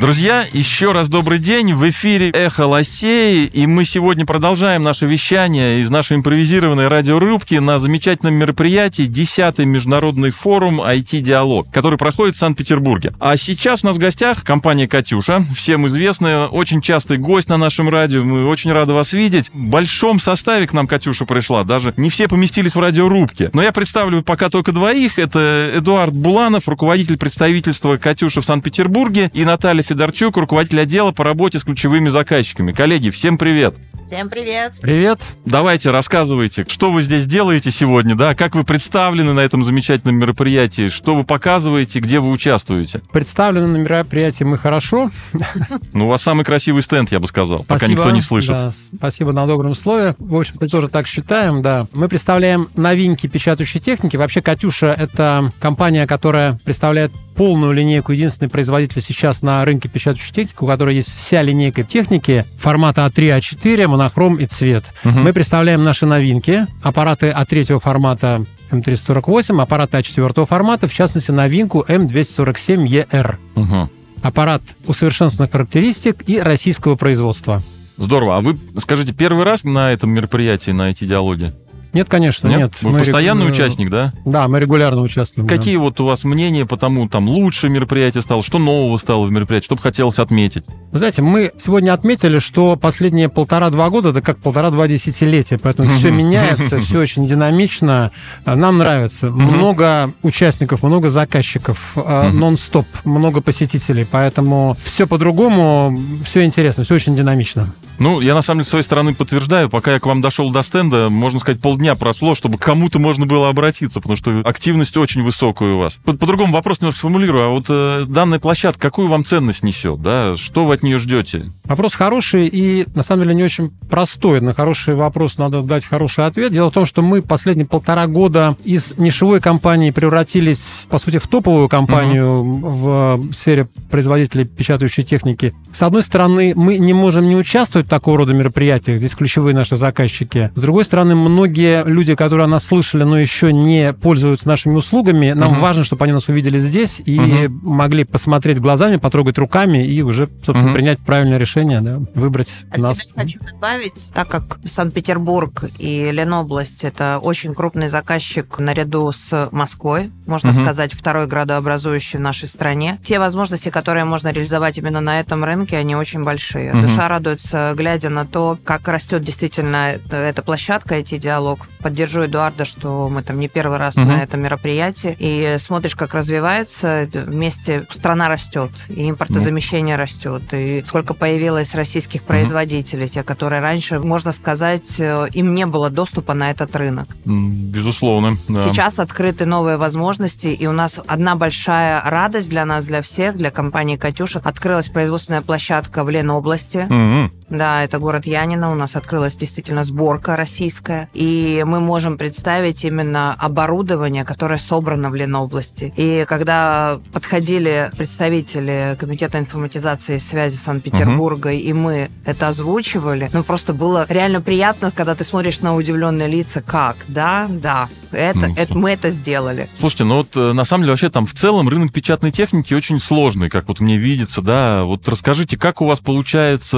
Друзья, еще раз добрый день. В эфире «Эхо Лосей», и мы сегодня продолжаем наше вещание из нашей импровизированной радиорубки на замечательном мероприятии 10-й международный форум IT-диалог, который проходит в Санкт-Петербурге. А сейчас у нас в гостях компания «Катюша», всем известная, очень частый гость на нашем радио. Мы очень рады вас видеть. В большом составе к нам Катюша пришла, даже не все поместились в радиорубке. Но я представлю пока только двоих. Это Эдуард Буланов, руководитель представительства «Катюша» в Санкт-Петербурге, и Наталья Федорчук, руководитель отдела по работе с ключевыми заказчиками. Коллеги, всем привет! Всем привет! Привет! Давайте рассказывайте, что вы здесь делаете сегодня, да? Как вы представлены на этом замечательном мероприятии? Что вы показываете, где вы участвуете? Представлены на мероприятии мы хорошо. Ну, у вас самый красивый стенд, я бы сказал, пока Спасибо, никто не слышит. Да, спасибо на добром слове. В общем-то, тоже так считаем, да. Мы представляем новинки печатающей техники. Вообще, «Катюша» — это компания, которая представляет полную линейку, единственный производитель сейчас на рынке печатающей техники, у которой есть вся линейка техники формата А3, А4, монохром и цвет. Мгм. Мы представляем наши новинки, аппараты А3 формата М348, аппараты А4 формата, в частности, новинку М247ER. Мгм. Аппарат усовершенствованных характеристик и российского производства. Здорово. А вы, скажите, первый раз на этом мероприятии, на эти диалоги? Нет, конечно, нет. Вы Мы постоянный регу- участник, да? Да, мы регулярно участвуем. да. Какие вот у вас мнения по тому, там, лучше мероприятие стало, что нового стало в мероприятии, что бы хотелось отметить? Вы знаете, мы сегодня отметили, что последние полтора-два года, это как полтора-два десятилетия, поэтому все меняется, все очень динамично. А, Нам нравится. Много участников, много заказчиков, а, нон-стоп, много посетителей, поэтому все по-другому, все интересно, все очень динамично. Ну, я на самом деле с своей стороны подтверждаю, пока я к вам дошел до стенда, можно сказать, полдня прошло, чтобы кому-то можно было обратиться, потому что активность очень высокая у вас. По- По-другому вопрос немножко сформулирую, а вот э, данная площадка, какую вам ценность несет, да? Что вы от нее ждете? Вопрос хороший и, на самом деле, не очень простой. На хороший вопрос надо дать хороший ответ. Дело в том, что мы последние полтора года из нишевой компании превратились, по сути, в топовую компанию в сфере производителей печатающей техники. С одной стороны, мы не можем не участвовать в такого рода мероприятиях, здесь ключевые наши заказчики. С другой стороны, многие люди, которые о нас слышали, но еще не пользуются нашими услугами, нам Мгм. важно, чтобы они нас увидели здесь и Мгм. могли посмотреть глазами, потрогать руками и уже, собственно, Мгм. принять правильное решение, да, выбрать От нас. себя хочу добавить, так как Санкт-Петербург и Ленобласть – это очень крупный заказчик наряду с Москвой, можно Мгм. сказать, второй градообразующий в нашей стране. Те возможности, которые можно реализовать именно на этом рынке, они очень большие. Мгм. Душа радуется, глядя на то, как растет действительно эта площадка, эти диалог. Поддержу Эдуарда, что мы там не первый раз Мгм. на этом мероприятии, и смотришь, как развивается, вместе страна растет, и импортозамещение растет, и сколько появилось российских производителей, те, которые раньше, можно сказать, э, им не было доступа на этот рынок. Безусловно, да. Сейчас открыты новые возможности, и у нас одна большая радость для нас, для всех, для компании «Катюша». Открылась производственная площадка в Ленобласти. Мгм. Да, это город Янина. У нас открылась действительно сборка российская. И мы можем представить именно оборудование, которое собрано в Ленобласти. И когда подходили представители Комитета информатизации и связи Санкт-Петербурга, и мы это озвучивали, ну просто было реально приятно, когда ты смотришь на удивленные лица, как, да, да, это, Ну, это мы это сделали. Слушайте, ну вот э, на самом деле вообще там в целом рынок печатной техники очень сложный, как вот мне видится, да. Вот расскажите, как у вас получается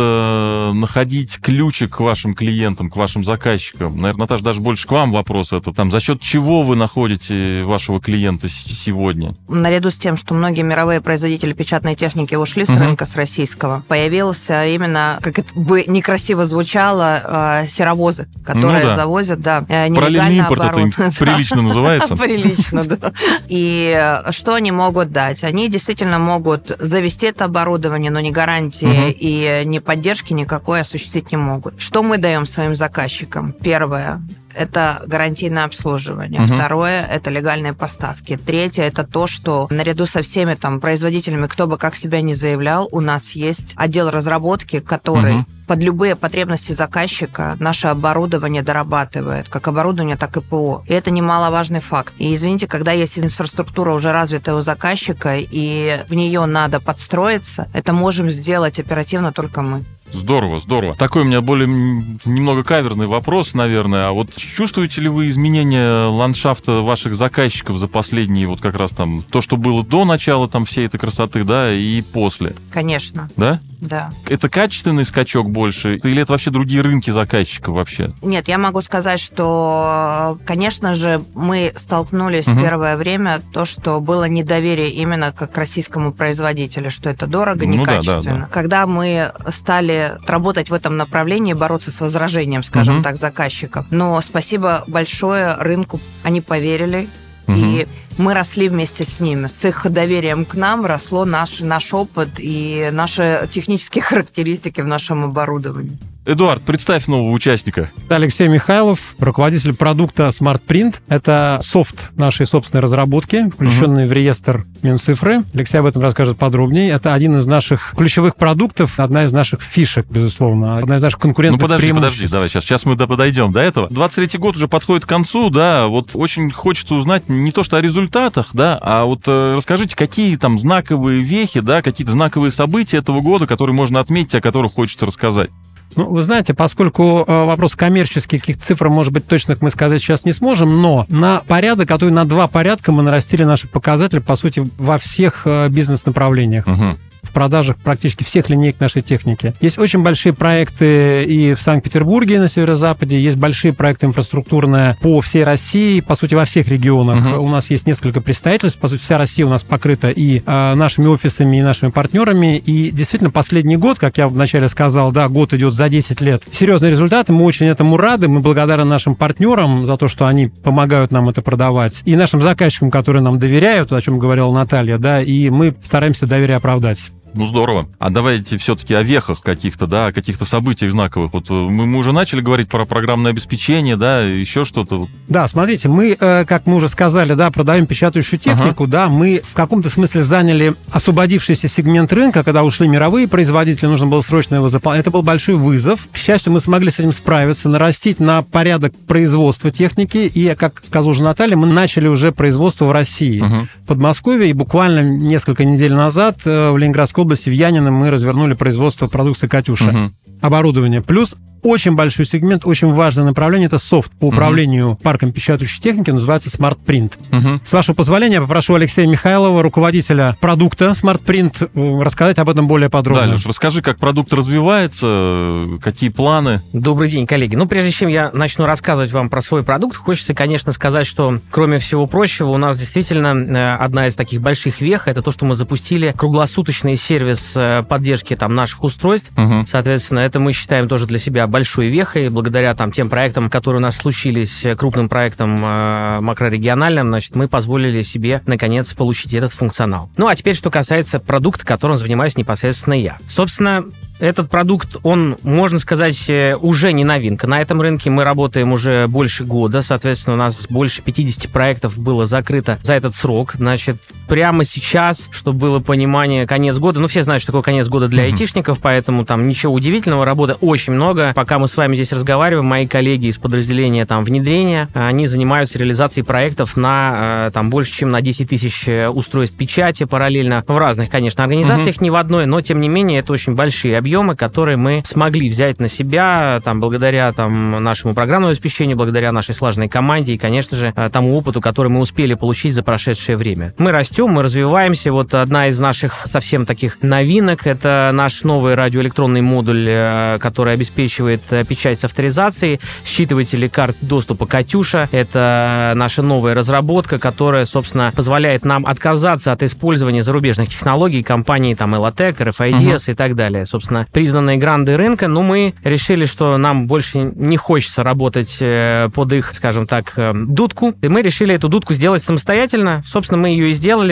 находить ключик к вашим клиентам, к вашим заказчикам? Наверное, Наташа, даже больше к вам вопрос это. Там за счет чего вы находите вашего клиента сегодня? наряду с тем, что многие мировые производители печатной техники ушли с Мгм. рынка, с российского, появился именно, как это бы некрасиво звучало, э, серовозы, которые Ну да. завозят, да, э, Параллельный импорт это прилично называется. Прилично, да. И э, что они могут дать? Они действительно могут завести это оборудование, но ни гарантии и ни поддержки никакой осуществить не могут. Что мы даем своим заказчикам? Первое это гарантийное обслуживание. Мгм. Второе – это легальные поставки. Третье – это то, что наряду со всеми там производителями, кто бы как себя не заявлял, у нас есть отдел разработки, который Мгм. под любые потребности заказчика наше оборудование дорабатывает, как оборудование, так и ПО. И это немаловажный факт. И извините, когда есть инфраструктура уже развитая у заказчика, и в нее надо подстроиться, это можем сделать оперативно только мы. Здорово, здорово. Такой у меня более немного каверный вопрос, наверное. А вот чувствуете ли вы изменения ландшафта ваших заказчиков за последние вот как раз там то, что было до начала там всей этой красоты, да, и после? Конечно. Да? Да. Это качественный скачок больше? Или это вообще другие рынки заказчиков вообще? Нет, я могу сказать, что, конечно же, мы столкнулись в первое время то, что было недоверие именно как к российскому производителю, что это дорого, Ну да, да, некачественно. да. Когда мы стали работать в этом направлении, бороться с возражением, скажем Мгм. так, заказчиков. Но спасибо большое рынку, они поверили, и мы росли вместе с ними. С их доверием к нам росло наш, наш опыт и наши технические характеристики в нашем оборудовании. Эдуард, представь нового участника. Алексей Михайлов, руководитель продукта Smart Print. Это софт нашей собственной разработки, включенный в реестр Минцифры. Алексей об этом расскажет подробнее. Это один из наших ключевых продуктов, одна из наших фишек, безусловно, одна из наших Ну конкурентных подожди, подожди, преимуществ. давай сейчас, сейчас мы до- подойдем до этого. 23-й год уже подходит к концу, да, вот очень хочется узнать не то что о результатах, да, а вот э, расскажите, какие там знаковые вехи, да, какие-то знаковые события этого года, которые можно отметить, о которых хочется рассказать. Ну, вы знаете, поскольку э, вопрос коммерческих каких цифр, может быть, точных мы сказать сейчас не сможем, но на порядок, а на два порядка мы нарастили наши показатели, по сути, во всех э, бизнес-направлениях. Мгм. В продажах практически всех линеек нашей техники. Есть очень большие проекты и в Санкт-Петербурге, на северо-западе, есть большие проекты инфраструктурные по всей России, по сути, во всех регионах. Мгм. У нас есть несколько представительств, по сути, вся Россия у нас покрыта и э, нашими офисами, и нашими партнерами. И действительно, последний год, как я вначале сказал, да, год идет за 10 лет. Серьезные результаты, мы очень этому рады, мы благодарны нашим партнерам за то, что они помогают нам это продавать, и нашим заказчикам, которые нам доверяют, о чем говорила Наталья, да, и мы стараемся доверие оправдать. Ну, здорово. А давайте все-таки о вехах каких-то, да, о каких-то событиях знаковых. Вот э, мы, мы уже начали говорить про программное обеспечение, да, еще что-то. Да, смотрите, мы, э, как мы уже сказали, да, продаем печатающую технику, да, мы в каком-то смысле заняли освободившийся сегмент рынка, когда ушли мировые производители, нужно было срочно его заполнять. Это был большой вызов. К счастью, мы смогли с этим справиться, нарастить на порядок производства техники, и, как сказала уже Наталья, мы начали уже производство в России, Мгм. в Подмосковье, и буквально несколько недель назад э, в Ленинградской области, в Янино, мы развернули производство продукции «Катюша» Мгм. оборудование. Плюс очень большой сегмент, очень важное направление – это софт по управлению парком печатающей техники, называется Smart Print. Мгм. С вашего позволения я попрошу Алексея Михайлова, руководителя продукта Smart Print, э, рассказать об этом более подробно. Да, Леш, расскажи, как продукт развивается, какие планы. Добрый день, коллеги. Ну, прежде чем я начну рассказывать вам про свой продукт, хочется, конечно, сказать, что, кроме всего прочего, у нас действительно э, одна из таких больших вех – это то, что мы запустили круглосуточный сервис э, поддержки там, наших устройств. Мгм. Соответственно, это мы считаем тоже для себя большой вехой, благодаря там тем проектам, которые у нас случились, э, крупным проектам э, макрорегиональным, значит, мы позволили себе, наконец, получить этот функционал. Ну, а теперь, что касается продукта, которым занимаюсь непосредственно я. Собственно, этот продукт, он, можно сказать, э, уже не новинка. На этом рынке мы работаем уже больше года. Соответственно, у нас больше 50 проектов было закрыто за этот срок. Значит, прямо сейчас, чтобы было понимание, конец года, ну, все знают, что такое конец года для айтишников, поэтому там ничего удивительного, работы очень много. Пока мы с вами здесь разговариваем, мои коллеги из подразделения там внедрения, они занимаются реализацией проектов на э, там больше, чем на 10 тысяч э, устройств печати параллельно в разных, конечно, организациях, не в одной, но тем не менее это очень большие объемы, которые мы смогли взять на себя там благодаря там нашему программному обеспечению, благодаря нашей слаженной команде и, конечно же, э, тому опыту, который мы успели получить за прошедшее время. Мы растем, мы развиваемся. Вот одна из наших совсем таких новинок это наш новый радиоэлектронный модуль, э, который обеспечивает э, печать с авторизацией, считыватели карт доступа «Катюша». Это наша новая разработка, которая, собственно, позволяет нам отказаться от использования зарубежных технологий компаний там Elotec, RFIDs и так далее. Собственно, признанные гранды рынка, но мы решили, что нам больше не хочется работать э, под их, скажем так, дудку, и мы решили эту дудку сделать самостоятельно. Собственно, мы ее и сделали.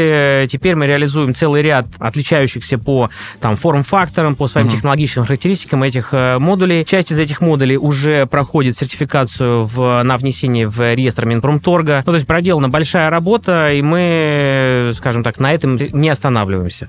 Теперь мы реализуем целый ряд отличающихся по там форм-факторам, по своим Мгм. технологическим характеристикам этих э, модулей. Часть из этих модулей уже проходит сертификацию в, на внесение в реестр Минпромторга. Ну, то есть проделана большая работа, и мы, скажем так, на этом не останавливаемся.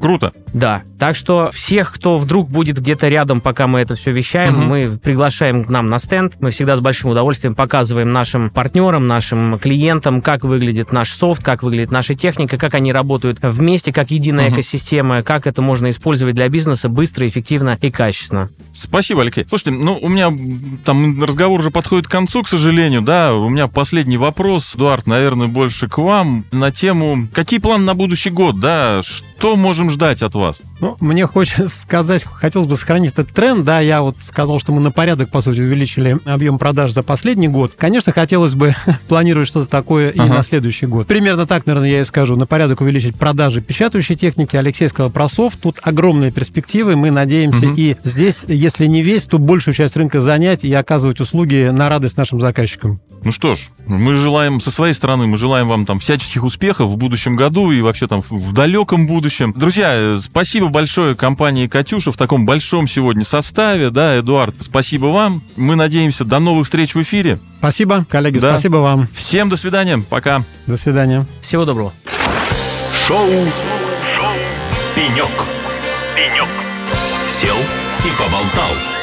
Круто. Да. Так что всех, кто вдруг будет где-то рядом, пока мы это все вещаем, Мгм. мы приглашаем к нам на стенд. Мы всегда с большим удовольствием показываем нашим партнерам, нашим клиентам, как выглядит наш софт, как выглядит наша техника, как они работают вместе, как единая Мгм. экосистема, как это можно использовать для бизнеса быстро, эффективно и качественно. Спасибо, Алексей. Слушайте, ну, у меня там разговор уже подходит к концу, к сожалению, да. У меня последний вопрос, Эдуард, наверное, больше к вам на тему, какие планы на будущий год, да, что можем ждать от вас? Ну, мне хочется сказать, хотелось бы сохранить этот тренд, да, я вот сказал, что мы на порядок, по сути, увеличили объем продаж за последний год. Конечно, хотелось бы планировать что-то такое и Ага. на следующий год. Примерно так, наверное, я и скажу, на порядок увеличить продажи печатающей техники. Алексей сказал про софт, тут огромные перспективы, мы надеемся Мгм. и здесь, если не весь, то большую часть рынка занять и оказывать услуги на радость нашим заказчикам. Ну что ж, мы желаем, со своей стороны, мы желаем вам там всяческих успехов в будущем году и вообще там в- далеком будущем. Друзья, э, спасибо большое компании «Катюша» в таком большом сегодня составе, да, Эдуард, спасибо вам. Мы надеемся, до новых встреч в эфире. Спасибо, коллеги, Да. спасибо вам. Всем до свидания, пока. До свидания. Всего доброго. Шоу. Шоу. Пенек. Пенек. Сел и поболтал.